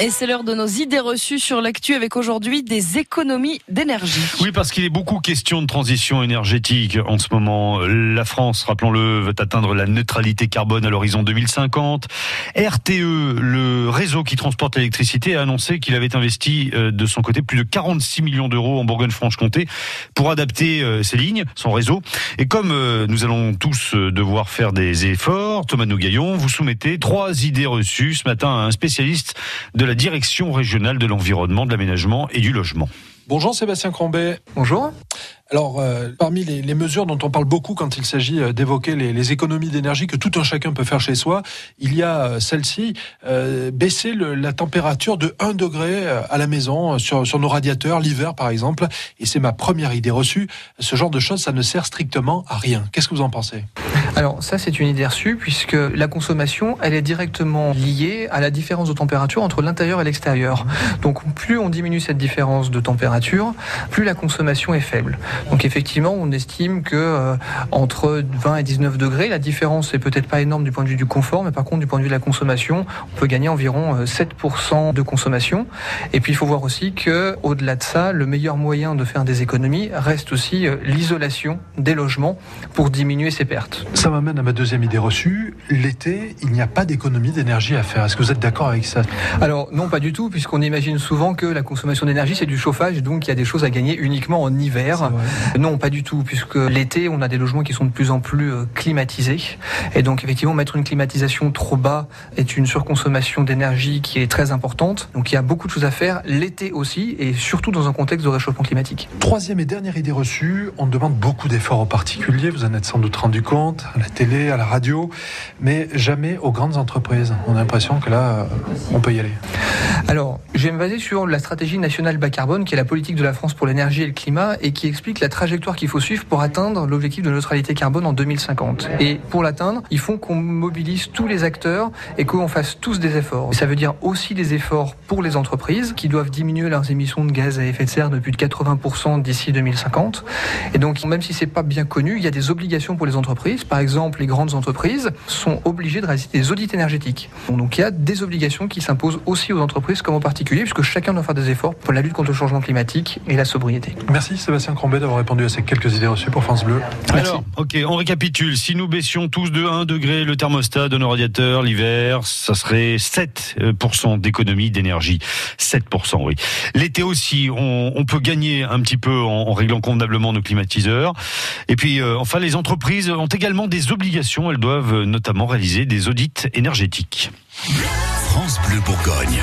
Et c'est l'heure de nos idées reçues sur l'actu avec aujourd'hui des économies d'énergie. Oui, parce qu'il est beaucoup question de transition énergétique en ce moment. La France, rappelons-le, veut atteindre la neutralité carbone à l'horizon 2050. RTE, le réseau qui transporte l'électricité, a annoncé qu'il avait investi euh, de son côté plus de 46 millions d'euros en Bourgogne-Franche-Comté pour adapter euh, ses lignes, son réseau. Et comme euh, nous allons tous devoir faire des efforts, Thomas Nougaillon, vous soumettez trois idées reçues ce matin à un spécialiste de la direction régionale de l'environnement, de l'aménagement et du logement. Bonjour Sébastien Crombet. Bonjour. Alors, euh, parmi les, les, mesures dont on parle beaucoup quand il s'agit euh, d'évoquer les, les, économies d'énergie que tout un chacun peut faire chez soi, il y a euh, celle-ci, euh, baisser le, la température de 1 degré à la maison, sur, sur nos radiateurs, l'hiver par exemple. Et c'est ma première idée reçue. Ce genre de choses, ça ne sert strictement à rien. Qu'est-ce que vous en pensez? Alors ça c'est une idée reçue puisque la consommation elle est directement liée à la différence de température entre l'intérieur et l'extérieur. Donc plus on diminue cette différence de température, plus la consommation est faible. Donc effectivement on estime que euh, entre 20 et 19 degrés la différence est peut-être pas énorme du point de vue du confort mais par contre du point de vue de la consommation on peut gagner environ 7% de consommation. Et puis il faut voir aussi que au-delà de ça le meilleur moyen de faire des économies reste aussi l'isolation des logements pour diminuer ces pertes. Ça m'amène à ma deuxième idée reçue. L'été, il n'y a pas d'économie d'énergie à faire. Est-ce que vous êtes d'accord avec ça? Alors non, pas du tout, puisqu'on imagine souvent que la consommation d'énergie c'est du chauffage, donc il y a des choses à gagner uniquement en hiver. Non, pas du tout, puisque l'été on a des logements qui sont de plus en plus climatisés, et donc effectivement mettre une climatisation trop bas est une surconsommation d'énergie qui est très importante. Donc il y a beaucoup de choses à faire l'été aussi, et surtout dans un contexte de réchauffement climatique. Troisième et dernière idée reçue, on demande beaucoup d'efforts aux particuliers. Vous en êtes sans doute rendu compte à la télé, à la radio, mais jamais aux grandes entreprises. On a l'impression que là, on peut y aller. Alors, je vais me baser sur la stratégie nationale bas carbone, qui est la politique de la France pour l'énergie et le climat, et qui explique la trajectoire qu'il faut suivre pour atteindre l'objectif de neutralité carbone en 2050. Et pour l'atteindre, il faut qu'on mobilise tous les acteurs et qu'on fasse tous des efforts. Ça veut dire aussi des efforts pour les entreprises, qui doivent diminuer leurs émissions de gaz à effet de serre de plus de 80% d'ici 2050. Et donc, même si c'est pas bien connu, il y a des obligations pour les entreprises. Par exemple, les grandes entreprises sont obligées de réaliser des audits énergétiques. Donc il y a des obligations qui s'imposent aussi aux entreprises comme aux particuliers, puisque chacun doit faire des efforts pour la lutte contre le changement climatique et la sobriété. Merci Sébastien Crombet d'avoir répondu à ces quelques idées reçues pour France Bleu. Merci. Alors, ok, on récapitule. Si nous baissions tous de 1 degré le thermostat de nos radiateurs l'hiver, ça serait 7% d'économie d'énergie. 7%, oui. L'été aussi, on, on, peut gagner un petit peu en, en réglant convenablement nos climatiseurs. Et puis, euh, enfin, les entreprises ont également des obligations. Elles doivent notamment réaliser des audits énergétiques. France Bleu Bourgogne.